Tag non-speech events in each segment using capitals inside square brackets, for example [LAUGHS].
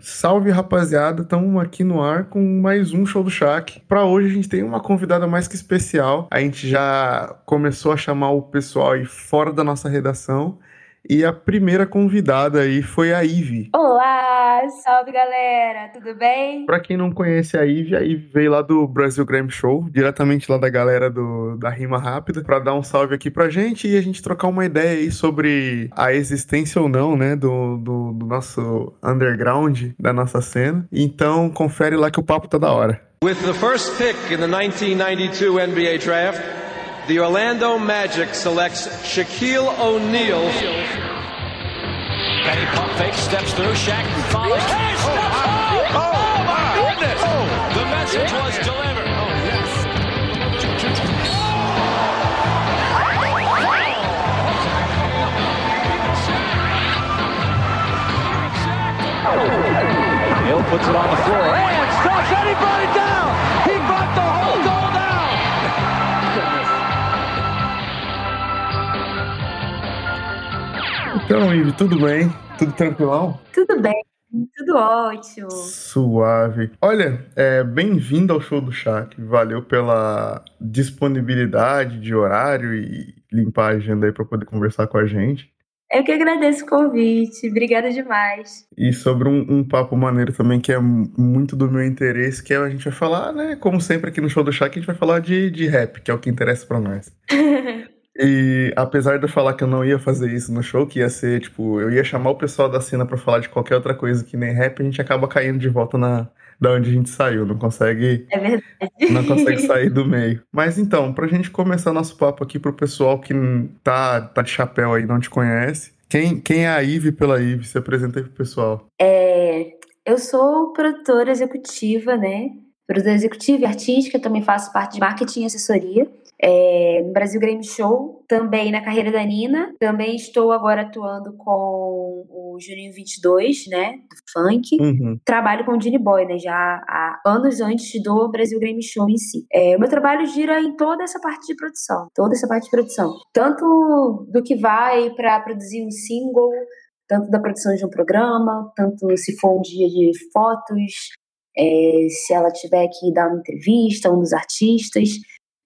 Salve rapaziada, estamos aqui no ar com mais um show do Shaq. Para hoje a gente tem uma convidada mais que especial. A gente já começou a chamar o pessoal aí fora da nossa redação e a primeira convidada aí foi a Ive. Olá, salve galera, tudo bem? Pra quem não conhece a Ive, a Ive veio lá do Brasil Grammy Show, diretamente lá da galera do, da Rima Rápida, pra dar um salve aqui pra gente e a gente trocar uma ideia aí sobre a existência ou não, né, do, do, do nosso underground, da nossa cena. Então, confere lá que o papo tá da hora. With the first pick in the 1992 NBA Draft, the Orlando Magic selects Shaquille O'Neal. Benny pump fake, steps through, Shaq follows. Hey, step oh, oh, oh, my goodness! The message was delivered. Oh, yes. Hill puts it on the floor and stops and he brought it down. He brought the whole goal down. Então, Ive, tudo bem? Tudo tranquilão? Tudo bem, tudo ótimo. Suave. Olha, é, bem-vindo ao show do Shaq. Valeu pela disponibilidade de horário e limpar a agenda aí para poder conversar com a gente. Eu que agradeço o convite, obrigada demais. E sobre um, um papo maneiro também, que é muito do meu interesse, que é a gente vai falar, né? Como sempre aqui no show do Shaq, a gente vai falar de, de rap, que é o que interessa para nós. [LAUGHS] E apesar de eu falar que eu não ia fazer isso no show, que ia ser, tipo, eu ia chamar o pessoal da cena pra falar de qualquer outra coisa que nem rap, a gente acaba caindo de volta na da onde a gente saiu, não consegue É verdade. não consegue [LAUGHS] sair do meio. Mas então, pra gente começar nosso papo aqui pro pessoal que tá, tá de chapéu aí, não te conhece, quem, quem é a Ive pela Ive? Se apresenta aí pro pessoal. É, eu sou produtora executiva, né? Produtora executiva e artística, também faço parte de marketing e assessoria. É, no Brasil Game Show, também na carreira da Nina. Também estou agora atuando com o Juninho 22, né? Do funk. Uhum. Trabalho com o Genie Boy, né? Já há anos antes do Brasil Game Show em si. É, o meu trabalho gira em toda essa parte de produção. Toda essa parte de produção. Tanto do que vai para produzir um single, tanto da produção de um programa, tanto se for um dia de fotos, é, se ela tiver que dar uma entrevista, um dos artistas.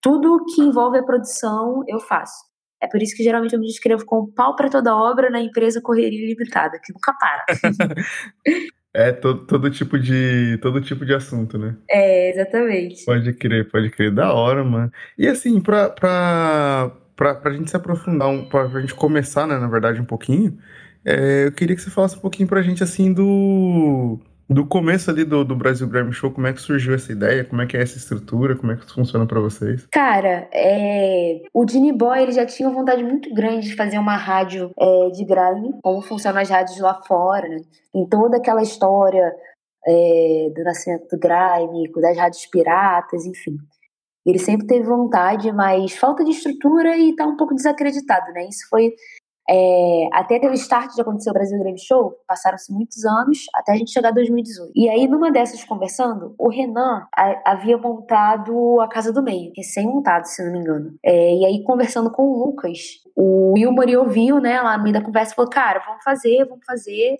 Tudo que envolve a produção, eu faço. É por isso que geralmente eu me descrevo com pau para toda obra na empresa Correria Limitada, que nunca para. [LAUGHS] É todo, todo tipo de todo tipo de assunto, né? é, exatamente. Pode crer, pode crer. Da hora, mano. E assim, pra, pra, pra, pra gente se aprofundar, um, pra, pra gente começar, né, na verdade, um pouquinho, é, eu queria que você falasse um pouquinho pra gente, assim, do, do começo ali do, do Brasil Grammy Show, como é que surgiu essa ideia, como é que é essa estrutura, como é que funciona pra vocês? Cara, é, o Genie Boy ele já tinha uma vontade muito grande de fazer uma rádio é, de grime, como funcionam as rádios lá fora, né? Em toda aquela história é, do nascimento do grime, das rádios piratas, enfim. Ele sempre teve vontade, mas falta de estrutura e tá um pouco desacreditado, né? Isso foi é, até ter o start de acontecer o Brasil Grande Show, passaram-se muitos anos até a gente chegar a 2018. E aí, numa dessas conversando, o Renan a- havia montado a Casa do Meio, recém-montado, se não me engano. É, e aí, conversando com o Lucas, o Wilmore ouviu, né, lá no meio da conversa, falou: Cara, vamos fazer, vamos fazer.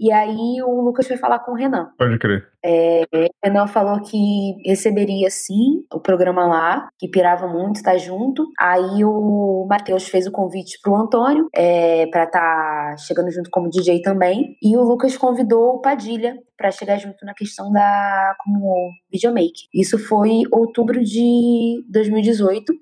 E aí, o Lucas foi falar com o Renan. Pode crer. É, o Renan falou que receberia sim o programa lá, que pirava muito estar junto. Aí o Matheus fez o convite pro Antônio é, para estar chegando junto como DJ também. E o Lucas convidou o Padilha para chegar junto na questão da como videomaker. Isso foi outubro de 2018.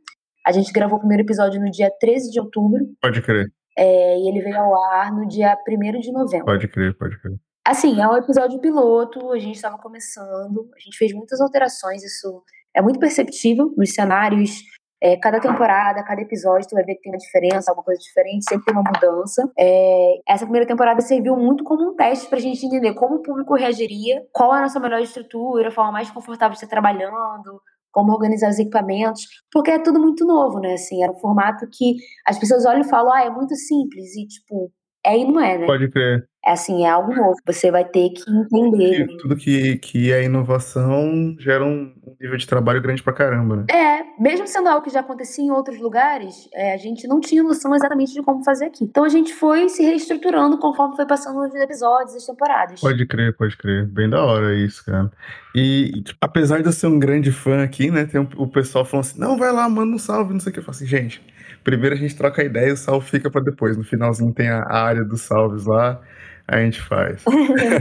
A gente gravou o primeiro episódio no dia 13 de outubro Pode crer, é, e ele veio ao ar no dia 1 de novembro. pode crer, pode crer. Assim, é um episódio piloto, a gente estava começando, a gente fez muitas alterações, isso é muito perceptível nos cenários. é, cada temporada, cada episódio, tu vai ver que tem uma diferença, alguma coisa diferente, sempre tem uma mudança. É, essa primeira temporada serviu muito como um teste pra gente entender como o público reagiria, qual é a nossa melhor estrutura, a forma mais confortável de estar trabalhando, como organizar os equipamentos, porque é tudo muito novo, né? Assim, era um formato que as pessoas olham e falam, ah, é muito simples, e tipo, é e não é, né? Pode crer. É assim, é algo novo. Você vai ter que entender. Tudo que, que é inovação gera um nível de trabalho grande pra caramba, né? É, mesmo sendo algo que já acontecia em outros lugares, é, a gente não tinha noção exatamente de como fazer aqui. Então a gente foi se reestruturando conforme foi passando os episódios, as temporadas. Pode crer, pode crer. Bem da hora isso, cara. E tipo, apesar de eu ser um grande fã aqui, né, tem um, o pessoal falando assim, não, vai lá, manda um salve, não sei o que. Eu falo assim, gente, primeiro a gente troca a ideia e o salve fica pra depois. No finalzinho tem a área dos salves lá a gente faz.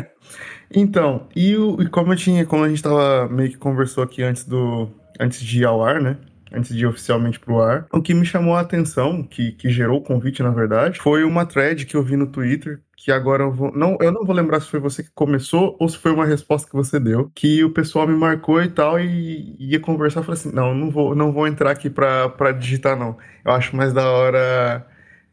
[LAUGHS] então, e, o, e, como eu tinha, como a gente tava meio que conversou aqui antes do antes de ir ao ar, né? Antes de ir oficialmente pro ar. O que me chamou a atenção, que, que gerou o convite, na verdade, foi uma thread que eu vi no Twitter, que agora eu vou. Não, eu não vou lembrar se foi você que começou ou se foi uma resposta que você deu. Que o pessoal me marcou e tal, e ia conversar. Eu falei assim: não, não vou, não vou entrar aqui pra, pra digitar, não. Eu acho mais da hora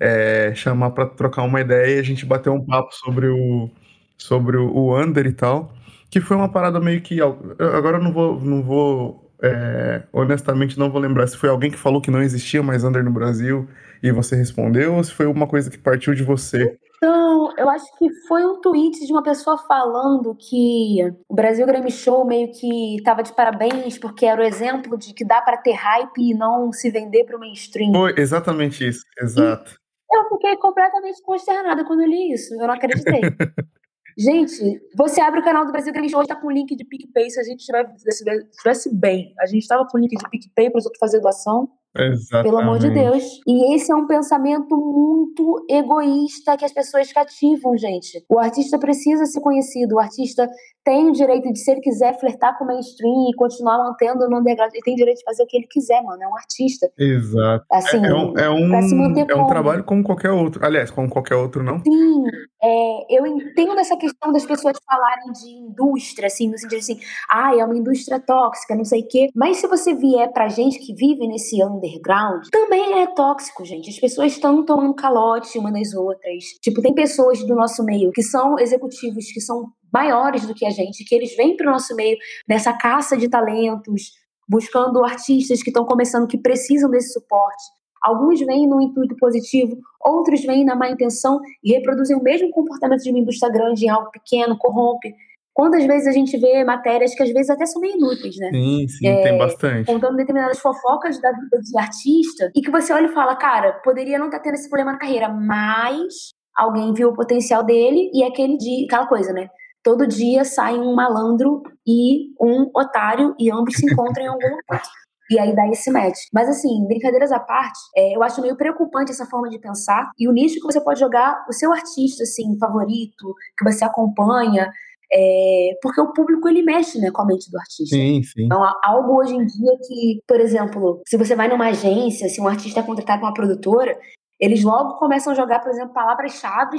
é, chamar para trocar uma ideia e a gente bater um papo sobre o, sobre o Under e tal. Que foi uma parada meio que. Agora eu não vou. Não vou é, honestamente, não vou lembrar se foi alguém que falou que não existia mais Under no Brasil e você respondeu, ou se foi uma coisa que partiu de você. Então, eu acho que foi um tweet de uma pessoa falando que o Brasil Grammy Show meio que tava de parabéns porque era o exemplo de que dá para ter hype e não se vender para o mainstream. Foi exatamente isso, exato. Eu fiquei completamente consternada quando eu li isso. Eu não acreditei. [LAUGHS] gente, você abre o canal do Brasil Grande hoje, tá com o link de PicPay. Se a gente estivesse bem, a gente tava com o link de PicPay para os outros fazer doação. Exatamente. Pelo amor de Deus. E esse é um pensamento muito egoísta que as pessoas cativam, gente. O artista precisa ser conhecido, o artista tem o direito de, se ele quiser, flertar com o mainstream e continuar mantendo no underground. Ele tem direito de fazer o que ele quiser, mano. É um artista. Exato. Assim, é, é um, é um, é um trabalho como qualquer outro. Aliás, como qualquer outro, não? Sim. É, eu entendo essa questão das pessoas falarem de indústria, assim, no sentido assim, ah, é uma indústria tóxica, não sei o quê. Mas se você vier pra gente que vive nesse underground, também é tóxico, gente. As pessoas estão tomando calote uma das outras. Tipo, tem pessoas do nosso meio que são executivos, que são maiores do que a gente, que eles vêm para o nosso meio nessa caça de talentos, buscando artistas que estão começando, que precisam desse suporte. Alguns vêm no intuito positivo, outros vêm na má intenção e reproduzem o mesmo comportamento de uma indústria grande em algo pequeno, corrompe. Quantas vezes a gente vê matérias que às vezes até são meio inúteis, né? Sim, sim, é, tem bastante. Contando determinadas fofocas da vida de artista e que você olha e fala, cara, poderia não estar tá tendo esse problema na carreira, mas alguém viu o potencial dele e aquele dia, aquela coisa, né? todo dia sai um malandro e um otário e ambos se encontram em algum lugar. [LAUGHS] E aí dá esse match. Mas assim, brincadeiras à parte, é, eu acho meio preocupante essa forma de pensar. E o nicho que você pode jogar o seu artista, assim, favorito, que você acompanha. É, porque o público ele mexe né, com a mente do artista. Sim, sim. Então, algo hoje em dia que, por exemplo, se você vai numa agência, se um artista é contratado por uma produtora, eles logo começam a jogar, por exemplo, palavras-chave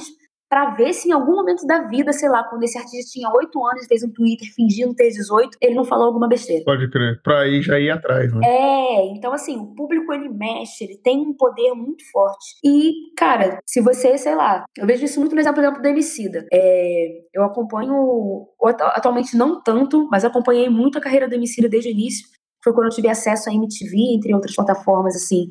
para ver se em algum momento da vida, sei lá, quando esse artista tinha 8 anos e fez um Twitter fingindo ter 18, ele não falou alguma besteira. Pode crer. Pra aí já ir atrás, né? É, então assim, o público ele mexe, ele tem um poder muito forte. E, cara, se você, sei lá, eu vejo isso muito no exemplo, por exemplo do Emicida. É, eu acompanho, atualmente não tanto, mas acompanhei muito a carreira do Emicida desde o início. Foi quando eu tive acesso à MTV, entre outras plataformas, assim,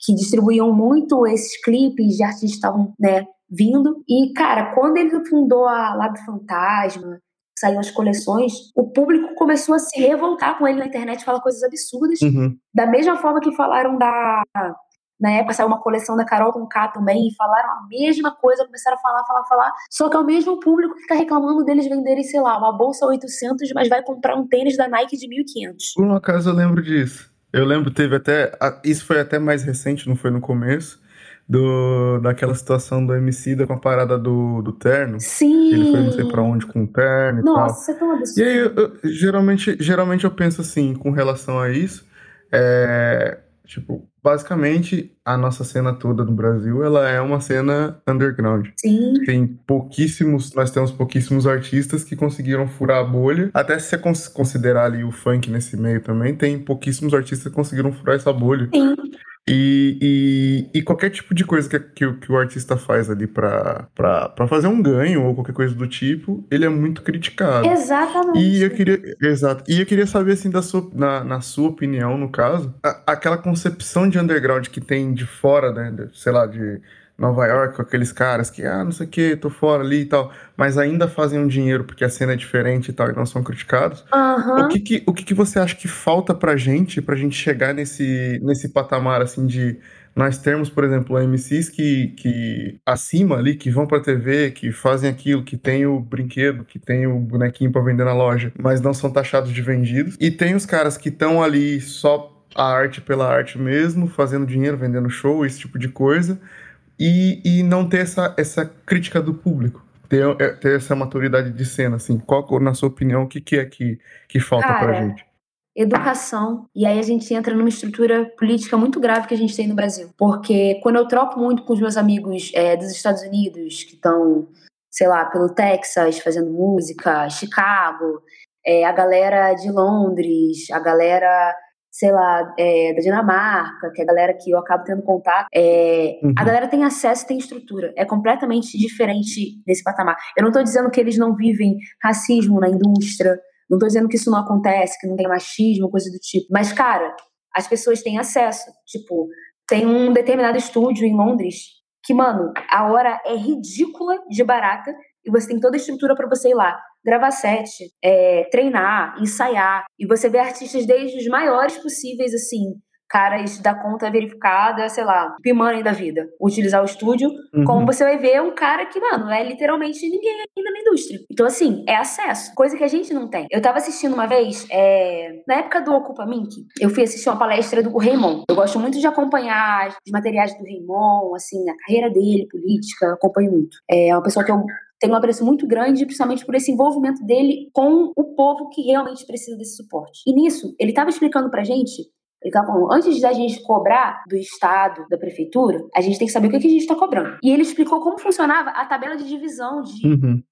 que distribuíam muito esses clipes de artistas que estavam, né, vindo. E, cara, quando ele fundou a Lab Fantasma, saiu as coleções, o público começou a se revoltar com ele na internet, falar coisas absurdas. Uhum. Da mesma forma que falaram da. Na época saiu uma coleção da Carol com K também, e falaram a mesma coisa, começaram a falar, falar, falar. Só que é o mesmo público que fica reclamando deles venderem, sei lá, uma bolsa 800, mas vai comprar um tênis da Nike de 1500. Por um acaso eu lembro disso. Eu lembro, teve até. Isso foi até mais recente, não foi no começo do, daquela situação do MC com a parada do, do terno. Sim. Ele foi não sei pra onde com o terno e Nossa, tal. é tão absurdo. E aí, eu, eu, geralmente, geralmente eu penso assim, com relação a isso, é, tipo, basicamente a nossa cena toda no Brasil, ela é uma cena underground. Sim. Tem pouquíssimos, nós temos pouquíssimos artistas que conseguiram furar a bolha. Até se você considerar ali o funk nesse meio também, tem pouquíssimos artistas que conseguiram furar essa bolha. Sim. E, e, e, qualquer tipo de coisa que, que, que o artista faz ali pra fazer um ganho ou qualquer coisa do tipo, ele é muito criticado. Exatamente. E eu queria, exato. E eu queria saber, assim, da sua, na, na sua opinião, no caso, a, aquela concepção de underground que tem de fora, né? Sei lá, de Nova York com aqueles caras que, ah, não sei o que, tô fora ali e tal, mas ainda fazem um dinheiro porque a cena é diferente e tal e não são criticados. Uhum. O, que, que, o que, que você acha que falta pra gente, pra gente chegar nesse, nesse patamar assim de nós termos, por exemplo, MCs que, que acima ali, que vão pra TV, que fazem aquilo, que tem o brinquedo, que tem o bonequinho para vender na loja, mas não são taxados de vendidos. E tem os caras que estão ali só a arte pela arte mesmo, fazendo dinheiro, vendendo show, esse tipo de coisa, e, e não ter essa, essa crítica do público. Ter, é, ter essa maturidade de cena, assim. Qual, na sua opinião, o que, que é que, que falta Cara, pra gente? educação. E aí a gente entra numa estrutura política muito grave que a gente tem no Brasil. Porque quando eu troco muito com os meus amigos é, dos Estados Unidos, que estão, sei lá, pelo Texas fazendo música, Chicago, é, a galera de Londres, a galera sei lá, é, da Dinamarca, que é a galera que eu acabo tendo contato, é, uhum. a galera tem acesso, tem estrutura. É completamente diferente desse patamar. Eu não estou dizendo que eles não vivem racismo na indústria, não estou dizendo que isso não acontece, que não tem machismo, coisa do tipo. Mas, cara, as pessoas têm acesso. Tipo, tem um determinado estúdio em Londres que, mano, a hora é ridícula de barata e você tem toda a estrutura para você ir lá gravar set, é, treinar, ensaiar. E você vê artistas desde os maiores possíveis, assim, caras da conta verificada, sei lá, Pimani da vida, utilizar o estúdio, uhum. como você vai ver um cara que, mano, é literalmente ninguém ainda na indústria. Então, assim, é acesso, coisa que a gente não tem. Eu tava assistindo uma vez, é... na época do Ocupa Mink, eu fui assistir uma palestra do Raymond. Eu gosto muito de acompanhar os materiais do Raymond, assim, a carreira dele, política, acompanho muito. É uma pessoa que eu tenho um apreço muito grande, principalmente por esse envolvimento dele com o povo que realmente precisa desse suporte. E nisso, ele estava explicando pra gente ele estava falando, antes da gente cobrar do Estado, da Prefeitura, a gente tem que saber o que, que a gente está cobrando. E ele explicou como funcionava a tabela de divisão de, uhum.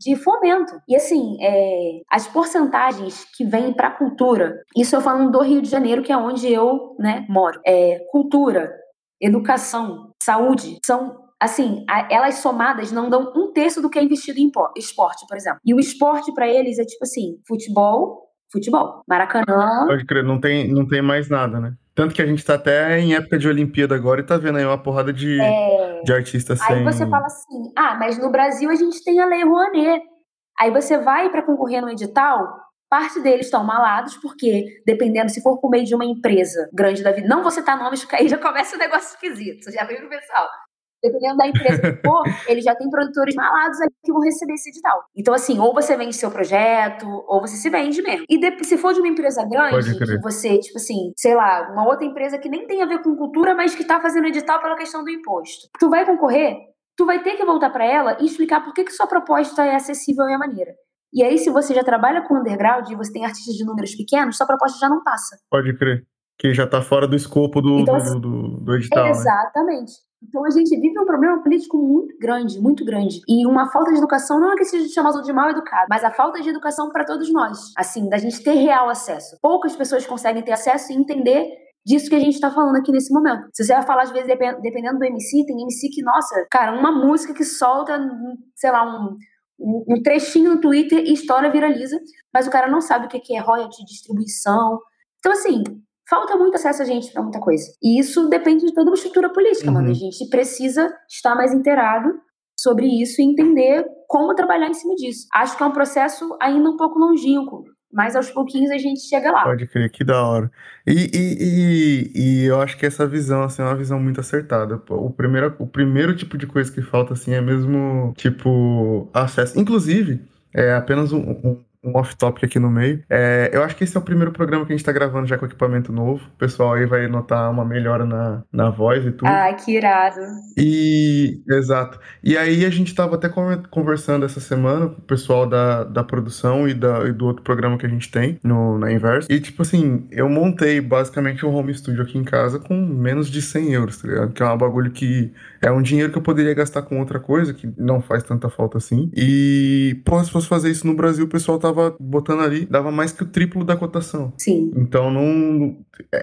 de fomento. E assim, é, as porcentagens que vêm para a cultura, isso eu falando do Rio de Janeiro, que é onde eu né, moro. É, cultura, educação, saúde, são assim, a, elas somadas não dão um terço do que é investido em esporte, por exemplo. E o esporte para eles é tipo assim, futebol, futebol. Maracanã. Pode crer, não tem, não tem mais nada, né? Tanto que a gente tá até em época de Olimpíada agora e tá vendo aí uma porrada de, é... de artistas sem. Aí você fala assim: ah, mas no Brasil a gente tem a Lei Rouanet. Aí você vai para concorrer no edital, parte deles estão malados, porque dependendo se for por meio de uma empresa grande da vida, não você tá nomes, porque aí já começa o um negócio esquisito. Você já veio no pessoal dependendo da empresa que for, [LAUGHS] ele já tem produtores malados ali que vão receber esse edital. Então, assim, ou você vende seu projeto, ou você se vende mesmo. E de, se for de uma empresa grande, que você, tipo assim, sei lá, uma outra empresa que nem tem a ver com cultura, mas que tá fazendo edital pela questão do imposto. Tu vai concorrer, tu vai ter que voltar para ela e explicar por que, que sua proposta é acessível e a maneira. E aí, se você já trabalha com underground e você tem artistas de números pequenos, sua proposta já não passa. Pode crer. Que já tá fora do escopo do, então, do, do, do edital. Né? Exatamente. Né? Então a gente vive um problema político muito grande, muito grande. E uma falta de educação não é que seja chamado de mal educado, mas a falta de educação para todos nós. Assim, da gente ter real acesso. Poucas pessoas conseguem ter acesso e entender disso que a gente tá falando aqui nesse momento. Se você vai falar, às vezes, dependendo do MC, tem MC que, nossa, cara, uma música que solta, sei lá, um, um trechinho no Twitter e história viraliza, mas o cara não sabe o que é royalty, distribuição. Então, assim, falta muito acesso a gente para muita coisa. E isso depende de toda uma estrutura política, uhum. mano. A gente precisa estar mais inteirado sobre isso e entender como trabalhar em cima disso. Acho que é um processo ainda um pouco longínquo, mas aos pouquinhos a gente chega lá. Pode crer, que da hora. E, e, e, e, eu acho que essa visão, assim, é uma visão muito acertada. O primeiro, o primeiro tipo de coisa que falta, assim, é mesmo, tipo, acesso. Inclusive, é apenas um, um um off-topic aqui no meio. É, eu acho que esse é o primeiro programa que a gente tá gravando já com equipamento novo. O pessoal aí vai notar uma melhora na, na voz e tudo. Ah, que irado. E, exato. E aí a gente tava até conversando essa semana com o pessoal da, da produção e, da, e do outro programa que a gente tem no, na Inverso. E, tipo assim, eu montei basicamente um home studio aqui em casa com menos de 100 euros, tá ligado? Que é um bagulho que é um dinheiro que eu poderia gastar com outra coisa, que não faz tanta falta assim. E, pô, se fosse fazer isso no Brasil, o pessoal tava tava botando ali, dava mais que o triplo da cotação. Sim. Então não.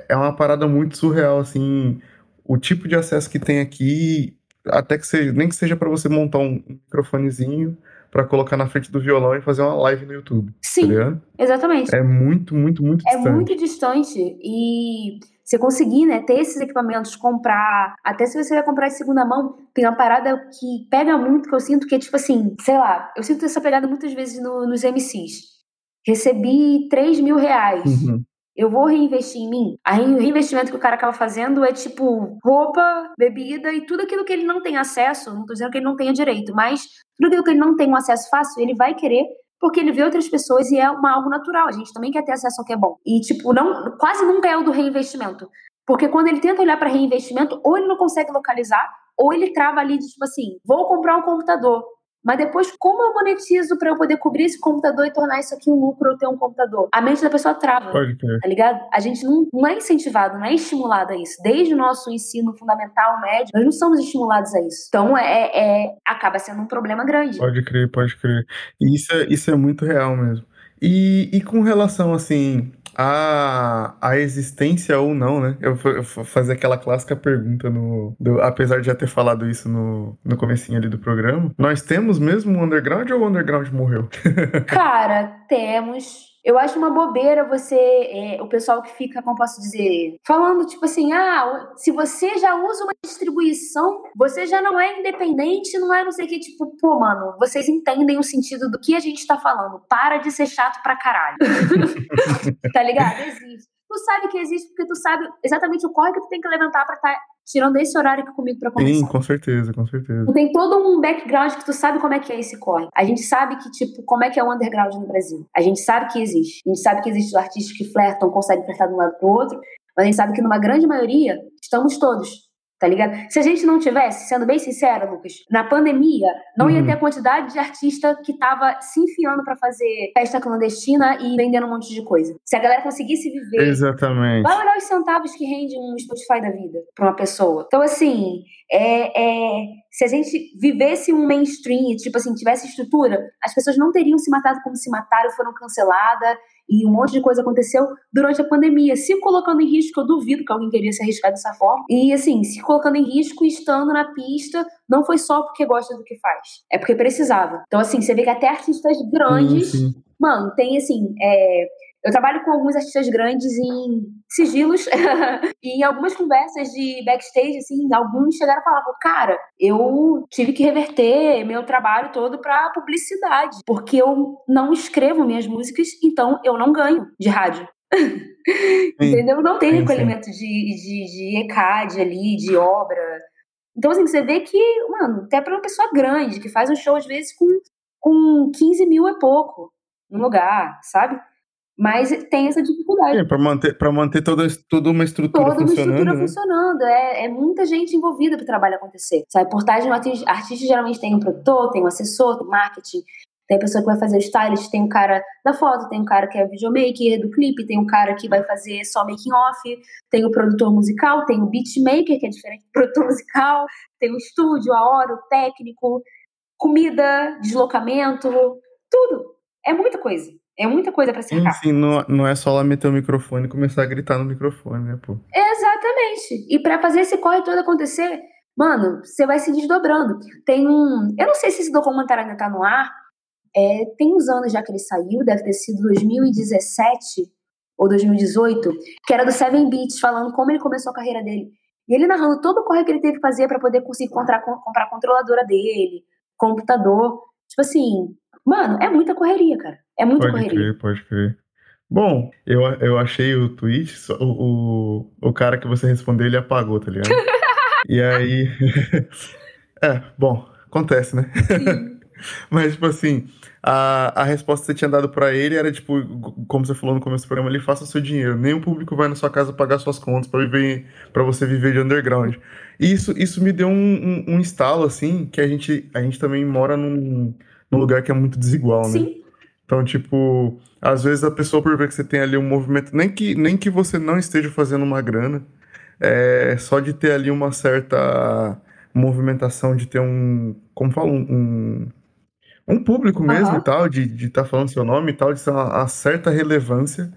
É uma parada muito surreal, assim. O tipo de acesso que tem aqui, até que seja, nem que seja para você montar um microfonezinho para colocar na frente do violão e fazer uma live no YouTube. Sim. Tá exatamente. É muito, muito, muito distante. É muito distante. E você conseguir, né, ter esses equipamentos, comprar, até se você vai comprar de segunda mão, tem uma parada que pega muito, que eu sinto que é tipo assim, sei lá, eu sinto essa pegada muitas vezes no, nos MCs. Recebi 3 mil reais. Uhum. Eu vou reinvestir em mim? Aí o reinvestimento que o cara acaba fazendo é tipo roupa, bebida e tudo aquilo que ele não tem acesso. Não tô dizendo que ele não tenha direito, mas tudo aquilo que ele não tem um acesso fácil, ele vai querer porque ele vê outras pessoas e é uma, algo natural. A gente também quer ter acesso ao que é bom. E, tipo, não, quase nunca é o do reinvestimento. Porque quando ele tenta olhar para reinvestimento, ou ele não consegue localizar, ou ele trava ali de tipo assim: vou comprar um computador. Mas depois, como eu monetizo para eu poder cobrir esse computador e tornar isso aqui um lucro ou ter um computador? A mente da pessoa trava. Pode ter. Tá ligado? A gente não, não é incentivado, não é estimulado a isso. Desde o nosso ensino fundamental, médio, nós não somos estimulados a isso. Então, é, é acaba sendo um problema grande. Pode crer, pode crer. E isso é, isso é muito real mesmo. E, e com relação, assim, a, a existência ou não, né? Eu vou fazer aquela clássica pergunta no. Do, apesar de já ter falado isso no, no comecinho ali do programa. Nós temos mesmo o underground ou o underground morreu? [LAUGHS] Cara, temos. Eu acho uma bobeira você, é, o pessoal que fica, como posso dizer, falando tipo assim, ah, se você já usa uma distribuição, você já não é independente, não é não sei o que, tipo, pô, mano, vocês entendem o sentido do que a gente tá falando. Para de ser chato pra caralho. [LAUGHS] tá ligado? Existe. Tu sabe que existe porque tu sabe exatamente o corre que tu tem que levantar pra estar tá tirando esse horário aqui comigo pra conversar. Sim, com certeza, com certeza. Tu tem todo um background que tu sabe como é que é esse corre. A gente sabe que, tipo, como é que é o underground no Brasil. A gente sabe que existe. A gente sabe que existem artistas que flertam, conseguem flertar de um lado pro outro, mas a gente sabe que numa grande maioria estamos todos tá ligado? Se a gente não tivesse, sendo bem sincera, Lucas, na pandemia, não uhum. ia ter a quantidade de artista que tava se enfiando para fazer festa clandestina e vendendo um monte de coisa. Se a galera conseguisse viver. Exatamente. Vai olhar os centavos que rende um Spotify da vida pra uma pessoa. Então, assim, é, é, se a gente vivesse um mainstream, tipo assim, tivesse estrutura, as pessoas não teriam se matado como se mataram, foram canceladas e um monte de coisa aconteceu durante a pandemia, se colocando em risco, eu duvido que alguém queria se arriscar dessa forma. E assim, se colocando em risco e estando na pista, não foi só porque gosta do que faz, é porque precisava. Então, assim, você vê que até artistas grandes, sim, sim. mano, tem assim, é, eu trabalho com alguns artistas grandes em sigilos [LAUGHS] e em algumas conversas de backstage, assim, alguns chegaram a falar, cara, eu tive que reverter meu trabalho todo para publicidade, porque eu não escrevo minhas músicas, então eu não ganho de rádio. [LAUGHS] Entendeu? Não tem recolhimento de, de, de ECAD ali, de obra. Então, assim, você vê que, mano, até pra uma pessoa grande, que faz um show às vezes com, com 15 mil é pouco no lugar, sabe? Mas tem essa dificuldade. É, para manter, pra manter toda, toda uma estrutura toda funcionando. Toda uma estrutura né? funcionando. É, é muita gente envolvida para o trabalho acontecer. Sabe, portagem, artista, artista geralmente tem um produtor, tem um assessor, tem marketing, tem a pessoa que vai fazer o stylist, tem um cara da foto, tem um cara que é videomaker do clipe, tem um cara que vai fazer só making off, tem o produtor musical, tem o beatmaker, que é diferente do produtor musical, tem o estúdio, a hora, o técnico, comida, deslocamento, tudo. É muita coisa. É muita coisa para cercar. Sim, não, não é só lá meter o microfone e começar a gritar no microfone, né, pô? Exatamente. E para fazer esse corre todo acontecer, mano, você vai se desdobrando. Tem um. Eu não sei se esse documentário ainda tá no ar. É, tem uns anos já que ele saiu, deve ter sido 2017 ou 2018, que era do Seven Beats, falando como ele começou a carreira dele. E ele narrando todo o corre que ele teve que fazer para poder conseguir comprar, comprar a controladora dele, computador. Tipo assim, mano, é muita correria, cara. É muito pode correria. Crer, pode crer. Bom, eu, eu achei o tweet, o, o, o cara que você respondeu, ele apagou, tá ligado? [LAUGHS] e aí. [LAUGHS] é, bom, acontece, né? [LAUGHS] Mas, tipo assim, a, a resposta que você tinha dado para ele era, tipo, como você falou no começo do programa, ele faça o seu dinheiro. O público vai na sua casa pagar suas contas para viver para você viver de underground. E isso, isso me deu um, um, um, estalo, assim, que a gente, a gente também mora num, num lugar que é muito desigual, né? Sim. Então, tipo, às vezes a pessoa, por ver que você tem ali um movimento, nem que, nem que você não esteja fazendo uma grana, é só de ter ali uma certa movimentação, de ter um, como falo, um, um público mesmo Aham. e tal, de estar tá falando seu nome e tal, de ser uma, uma certa relevância,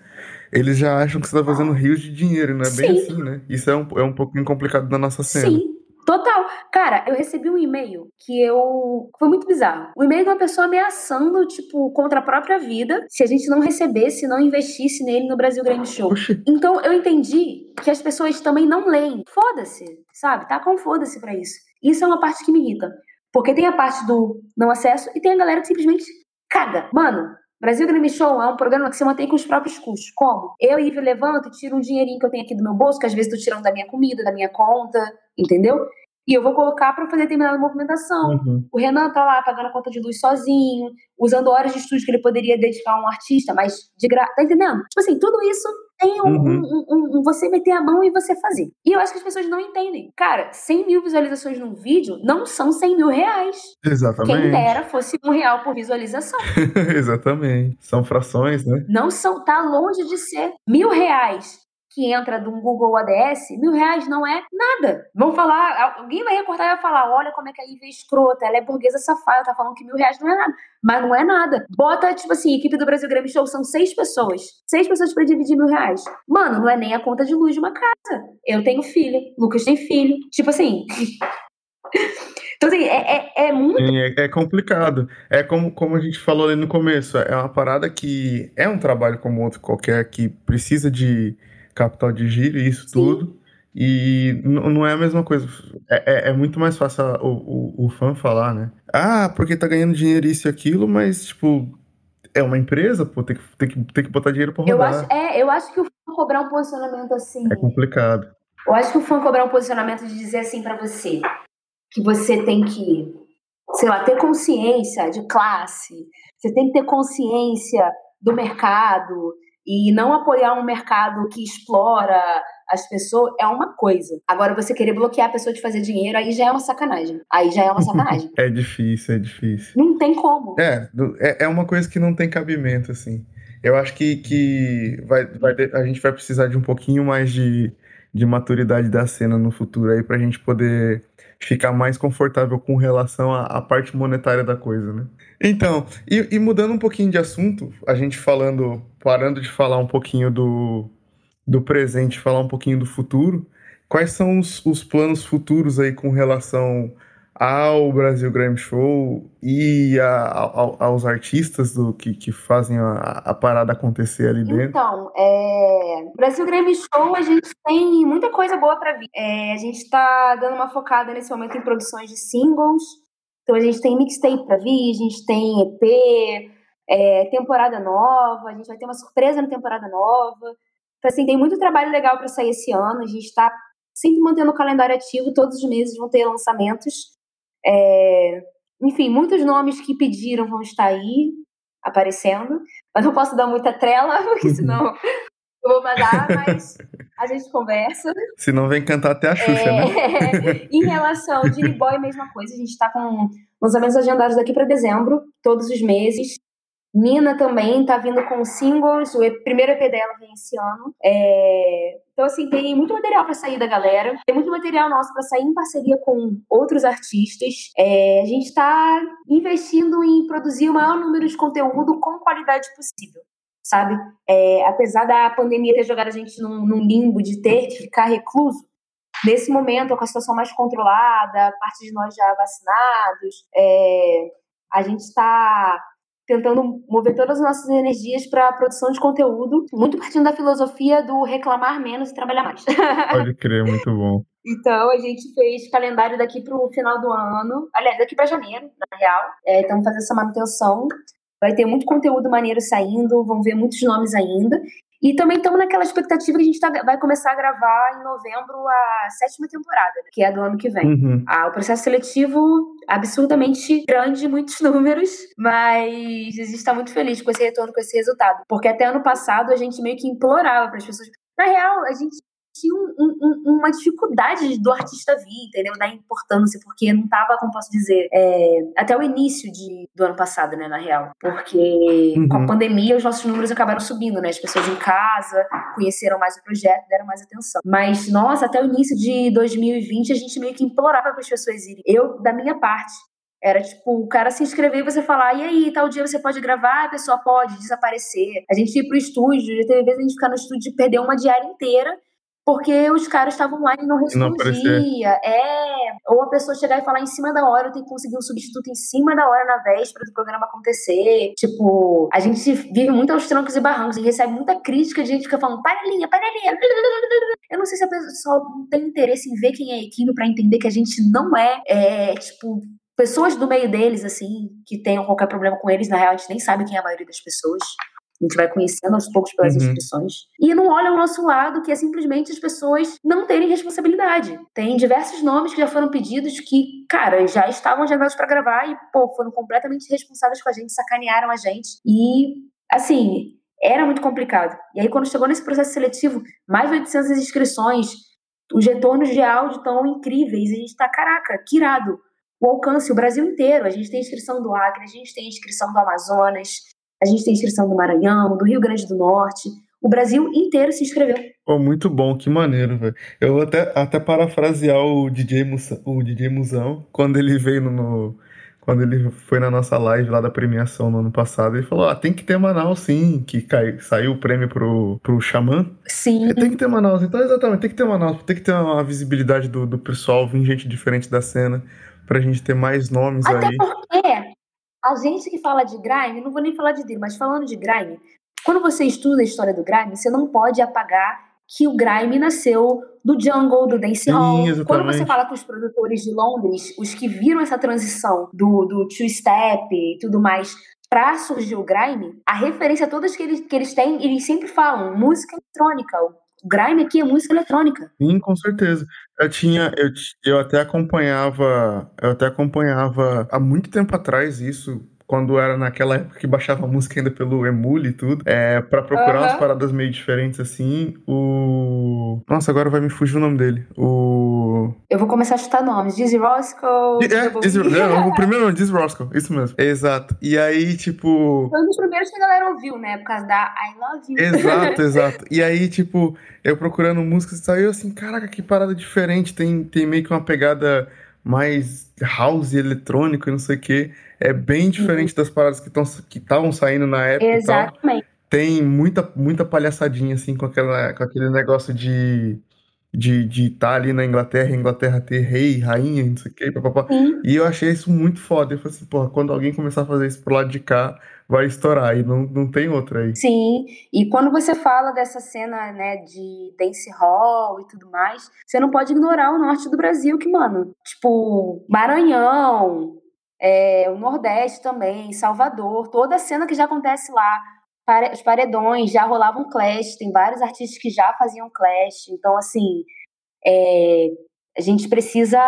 eles já acham que você está fazendo rios de dinheiro, não é bem Sim. assim, né? Isso é um, é um pouquinho complicado na nossa cena. Sim. Total. Cara, eu recebi um e-mail que eu. Foi muito bizarro. O e-mail de uma pessoa ameaçando, tipo, contra a própria vida, se a gente não recebesse, não investisse nele no Brasil Game Show. Então eu entendi que as pessoas também não leem. Foda-se, sabe? Tá com foda-se pra isso. Isso é uma parte que me irrita. Porque tem a parte do não acesso e tem a galera que simplesmente caga. Mano, Brasil Game Show é um programa que você mantém com os próprios custos. Como? Eu, Ive, levanto e tiro um dinheirinho que eu tenho aqui do meu bolso, que às vezes tô tirando da minha comida, da minha conta, entendeu? E eu vou colocar para fazer determinada movimentação. Uhum. O Renan tá lá pagando a conta de luz sozinho, usando horas de estúdio que ele poderia dedicar a um artista, mas de graça. Tá entendendo? Tipo assim, tudo isso tem um, Uhum. um- um- você meter a mão e você fazer. E eu acho que as pessoas não entendem. Cara, 100 mil visualizações num vídeo não são 100 mil reais. Quem Exatamente. dera fosse um real por visualização. [LAUGHS] Exatamente. São frações, né? Não são, tá longe de ser mil reais que entra de um Google ADS, mil reais não é nada. Vão falar, alguém vai recortar e vai falar, olha como é que a Ivy é escrota, ela é burguesa safada, tá falando que mil reais não é nada. Mas não é nada. Bota, tipo assim, equipe do Brasil Grêmio Show, são seis pessoas. Seis pessoas pra dividir mil reais. Mano, não é nem a conta de luz de uma casa. Eu tenho filho, Lucas tem filho. Tipo assim... [LAUGHS] Então, assim, é, é, é muito Sim, é, é complicado. É como, como a gente falou ali no começo, é uma parada que é um trabalho como outro qualquer, que precisa de capital de giro e isso Sim. tudo. E não é a mesma coisa. É, é, é muito mais fácil a- o, o, o fã falar, né? Ah, porque tá ganhando dinheiro isso e aquilo, mas, tipo, é uma empresa, pô, tem que, tem que, tem que botar dinheiro pra Eu rodar. acho, é, eu acho que o fã cobrar um posicionamento assim. É complicado. Eu acho que o fã cobrar um posicionamento de dizer assim pra você que você tem que, sei lá, ter consciência de classe, você tem que ter consciência do mercado e não apoiar um mercado que explora as pessoas é uma coisa. Agora você querer bloquear a pessoa de fazer dinheiro aí já é uma sacanagem. Aí já é uma sacanagem. [LAUGHS] É difícil, é difícil. não tem como. É, é, é uma coisa que não tem cabimento, assim. Eu acho que, que vai, vai a gente vai precisar de um pouquinho mais de, de maturidade da cena no futuro aí pra gente poder ficar mais confortável com relação à, à parte monetária da coisa, né? Então, e, e mudando um pouquinho de assunto, a gente falando, parando de falar um pouquinho do, do presente, falar um pouquinho do futuro, quais são os, os planos futuros aí com relação ao Brasil Grammy Show e a- ao- aos artistas do, que, que fazem a, a parada acontecer ali dentro. Então, é... Brasil Grammy Show, a gente tem muita coisa boa pra vir. É, a gente tá dando uma focada nesse momento em produções de singles. Então, a gente tem mixtape pra vir, a gente tem EP, é, temporada nova, a gente vai ter uma surpresa na temporada nova. Então, assim, tem muito trabalho legal pra sair esse ano. A gente tá sempre mantendo o calendário ativo, todos os meses vão ter lançamentos. É, Enfim, muitos nomes que pediram vão estar aí aparecendo. Mas não posso dar muita trela, [LAUGHS] porque senão eu vou vazar, mas a gente conversa. Se não vem cantar até a Xuxa, né? É, [LAUGHS] em relação ao Genie Boy, mesma coisa. A gente tá com lançamentos agendados daqui para dezembro, todos os meses. Nina também tá vindo com singles, o primeiro EP dela vem esse ano. É, Então, assim, tem muito material para sair da galera. Tem muito material nosso para sair em parceria com outros artistas. É, A gente tá investindo em produzir o maior número de conteúdo com qualidade possível, sabe? É, apesar da pandemia ter jogado a gente num, num limbo de ter que ficar recluso, nesse momento, com a situação mais controlada, parte de nós já vacinados, é, a gente está tentando mover todas as nossas energias para a produção de conteúdo, muito partindo da filosofia do reclamar menos e trabalhar mais. [LAUGHS] Pode crer, muito bom. Então, a gente fez calendário daqui para o final do ano. Aliás, daqui para janeiro, na real. É, estamos fazendo essa manutenção. Vai ter muito conteúdo maneiro saindo, vão ver muitos nomes ainda. E também estamos naquela expectativa que a gente tá- vai começar a gravar em novembro a sétima temporada, que é do ano que vem. Uhum. Ah, o processo seletivo absurdamente grande, muitos [LAUGHS] números, mas a gente está muito feliz com esse retorno, com esse resultado. Porque até ano passado a gente meio que implorava para as pessoas. Na real, a gente um- um- um- uma dificuldade do artista vir, entendeu? Da importância, porque não tava, como posso dizer, é, até o início de, do ano passado, né, na real. Porque com Uhum. a pandemia os nossos números acabaram subindo, né? As pessoas em casa conheceram mais o projeto, deram mais atenção. Mas, nossa, até o início de 2020 a gente meio que implorava para as pessoas irem. Eu, da minha parte, era tipo, o cara se inscrever e você falar, e aí, tal dia você pode gravar, a pessoa pode desaparecer. A gente ir pro estúdio, já teve vezes a gente ficar no estúdio e perder uma diária inteira porque os caras estavam lá e não respondia. é, ou a pessoa chegar e falar em cima da hora, eu tenho que conseguir um substituto em cima da hora na véspera do programa acontecer. Tipo, a gente vive muito aos trancos e barrancos e recebe muita crítica de gente que fica falando, para a linha, para a linha. Eu não sei se a pessoa não tem interesse em ver quem é a equipe pra entender que a gente não é, é, tipo, pessoas do meio deles, assim, que tenham qualquer problema com eles, na real, a gente nem sabe quem é a maioria das pessoas. A gente vai conhecendo aos poucos pelas Uhum. inscrições. E não olha o nosso lado, que é simplesmente as pessoas não terem responsabilidade. Tem diversos nomes que já foram pedidos que, cara, já estavam agendados pra gravar e, pô, foram completamente responsáveis com a gente, sacanearam a gente. E, assim, era muito complicado. E aí, quando chegou nesse processo seletivo, mais de 800 inscrições, os retornos de áudio estão incríveis. A gente tá, caraca, que irado. O alcance, o Brasil inteiro. A gente tem inscrição do Acre, a gente tem inscrição do Amazonas, a gente tem inscrição do Maranhão, do Rio Grande do Norte. O Brasil inteiro se inscreveu. Pô, muito bom, que maneiro, velho. Eu vou até, até parafrasear o DJ, Musa, o DJ Musão, quando ele veio no, no- Quando ele foi na nossa live lá da premiação no ano passado, ele falou: Ah, tem que ter Manaus sim, que cai, saiu o prêmio pro, pro Xamã. Sim, Tem que ter Manaus, então exatamente, tem que ter Manaus, tem que ter uma visibilidade do, do pessoal, vir gente diferente da cena, pra gente ter mais nomes Até aí. porque a gente que fala de grime, não vou nem falar de dele, mas falando de grime, quando você estuda a história do grime, você não pode apagar que o grime nasceu do jungle, do dance Sim, hall. Quando você fala com os produtores de Londres, os que viram essa transição do, do two-step e tudo mais pra surgir o grime, a referência todas que eles, que eles têm, eles sempre falam música eletrônica. O grime aqui é música eletrônica. Sim, com certeza. Eu tinha, eu, eu até acompanhava, eu até acompanhava há muito tempo atrás isso, quando era naquela época que baixava música ainda pelo Emule e tudo, é, para procurar umas Aham. paradas meio diferentes assim. O, nossa, agora vai me fugir o nome dele. O, Eu vou começar a chutar nomes. Dizzy Roscoe. é, Double Diz, B. não, o primeiro nome, Diz Roscoe, isso mesmo. Exato. E aí, tipo, Foi um dos primeiros que a galera ouviu, né? Por causa da I Love You. Exato, [LAUGHS] exato. E aí, tipo, eu procurando músicas e saiu assim, caraca, que parada diferente. Tem, tem meio que uma pegada mais house eletrônico e não sei o quê. É bem diferente das paradas que estão que estavam saindo na época e tal. Exatamente. Tem muita, muita palhaçadinha, assim, com, aquela, com aquele negócio de de de estar ali na Inglaterra, Inglaterra ter rei, rainha, não sei o quê, papapá. E eu achei isso muito foda. Eu falei assim, porra, quando alguém começar a fazer isso pro lado de cá, vai estourar. E não, não tem outra aí. Sim, e quando você fala dessa cena, né, de dance hall e tudo mais, você não pode ignorar o norte do Brasil, que, mano, tipo, Maranhão, é, o Nordeste também, Salvador, toda a cena que já acontece lá, pare- os paredões já rolavam clash, tem vários artistas que já faziam clash, então, assim, é, a gente precisa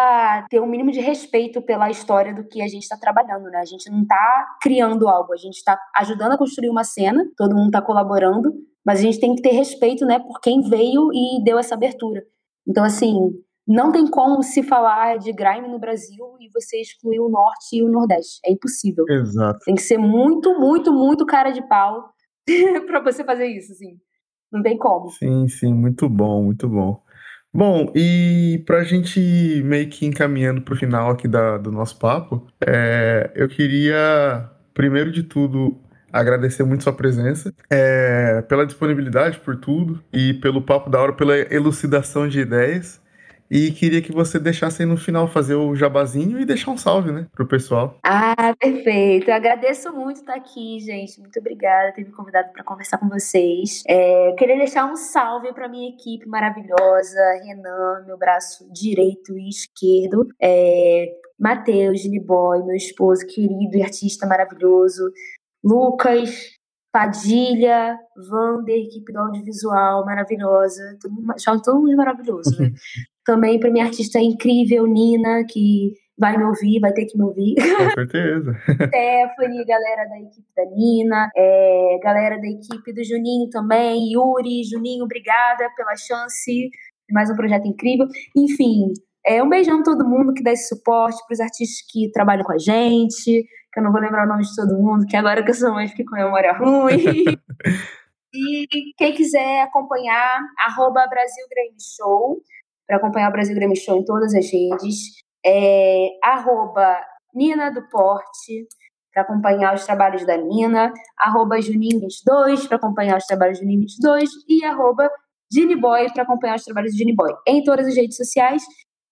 ter um mínimo de respeito pela história do que a gente está trabalhando, né? A gente não está criando algo, a gente está ajudando a construir uma cena, todo mundo está colaborando, mas a gente tem que ter respeito, né, por quem veio e deu essa abertura. Então, assim, não tem como se falar de grime no Brasil e você excluir o Norte e o Nordeste. É impossível. Exato. Tem que ser muito, muito, muito cara de pau [LAUGHS] pra você fazer isso, assim. Não tem como. Sim, sim, muito bom, muito bom. Bom, e pra gente meio que encaminhando pro final aqui da, do nosso papo, é, eu queria, primeiro de tudo, agradecer muito sua presença, é, pela disponibilidade, por tudo, e pelo papo da hora, pela elucidação de ideias. E queria que você deixasse aí no final fazer o jabazinho e deixar um salve, né, pro pessoal. Ah, perfeito. Eu agradeço muito estar aqui, gente. Muito obrigada por ter me convidado para conversar com vocês. É, queria deixar um salve para minha equipe maravilhosa, Renan, meu braço direito e esquerdo, é, Matheus, Boy, meu esposo querido e artista maravilhoso, Lucas, Padilha, Vander, equipe do audiovisual maravilhosa, todo mundo, todo mundo maravilhoso, né? [LAUGHS] Também para minha artista incrível, Nina, que vai me ouvir, vai ter que me ouvir. Com [LAUGHS] certeza. Stephanie, galera da equipe da Nina, é, galera da equipe do Juninho também, Yuri, Juninho, obrigada pela chance de mais um projeto incrível. Enfim, é, um beijão a todo mundo que dá esse suporte, para os artistas que trabalham com a gente, que eu não vou lembrar o nome de todo mundo, que agora que eu sou mãe fiquei com a memória [LAUGHS] ruim. e quem quiser acompanhar, arroba Brasil Show, para acompanhar o Brasil Grammy Show em todas as redes, é, arroba Nina do Porte, para acompanhar os trabalhos da Nina, arroba Juninho22, para acompanhar os trabalhos do Juninho22, e arroba Genie Boy para acompanhar os trabalhos do Genie Boy. Em todas as redes sociais.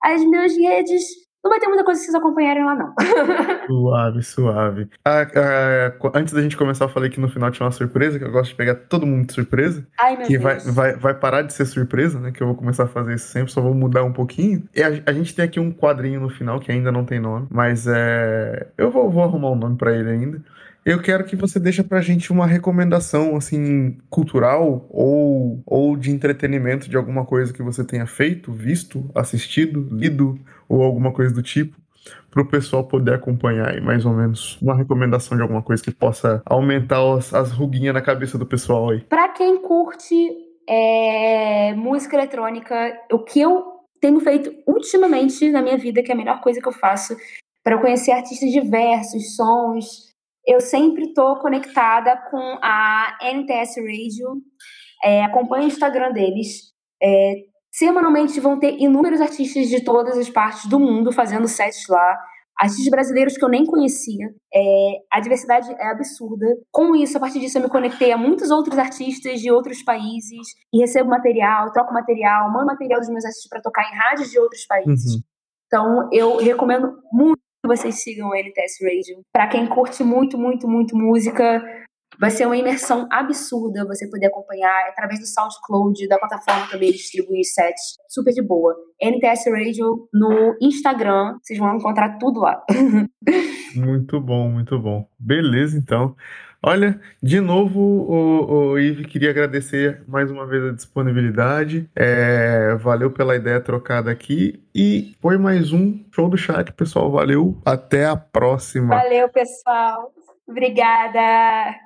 As minhas redes não vai ter muita coisa que vocês acompanharem lá, não. [LAUGHS] suave, suave. Ah, ah, antes da gente começar, eu falei que no final tinha uma surpresa, que eu gosto de pegar todo mundo de surpresa. Ai, meu que Deus. vai, vai, vai parar de ser surpresa, né? Que eu vou começar a fazer isso sempre, só vou mudar um pouquinho. E a, a gente tem aqui um quadrinho no final que ainda não tem nome, mas é. Eu vou, vou arrumar um nome para ele ainda. Eu quero que você deixe pra gente uma recomendação, assim, cultural ou, ou de entretenimento de alguma coisa que você tenha feito, visto, assistido, lido ou alguma coisa do tipo, para o pessoal poder acompanhar aí, mais ou menos. Uma recomendação de alguma coisa que possa aumentar as, as ruguinhas na cabeça do pessoal aí. Pra quem curte é, música eletrônica, o que eu tenho feito ultimamente na minha vida, que é a melhor coisa que eu faço, para conhecer artistas diversos, sons eu sempre estou conectada com a NTS Radio, é, acompanho o Instagram deles. É, semanalmente vão ter inúmeros artistas de todas as partes do mundo fazendo sets lá. Artistas brasileiros que eu nem conhecia. É, a diversidade é absurda. Com isso, a partir disso, eu me conectei a muitos outros artistas de outros países e recebo material, troco material, mando material dos meus artistas para tocar em rádios de outros países. Uhum. Então, eu recomendo muito que vocês sigam o NTS Radio. Para quem curte muito, muito, muito música, vai ser uma imersão absurda você poder acompanhar através do SoundCloud, da plataforma também distribui os sets, super de boa. NTS Radio no Instagram, vocês vão encontrar tudo lá. [LAUGHS] muito bom, muito bom. Beleza, então. Olha, de novo, o, o Ive, queria agradecer mais uma vez a disponibilidade. É, valeu pela ideia trocada aqui. E foi mais um show do chat, pessoal. Valeu. Até a próxima. Valeu, pessoal. Obrigada.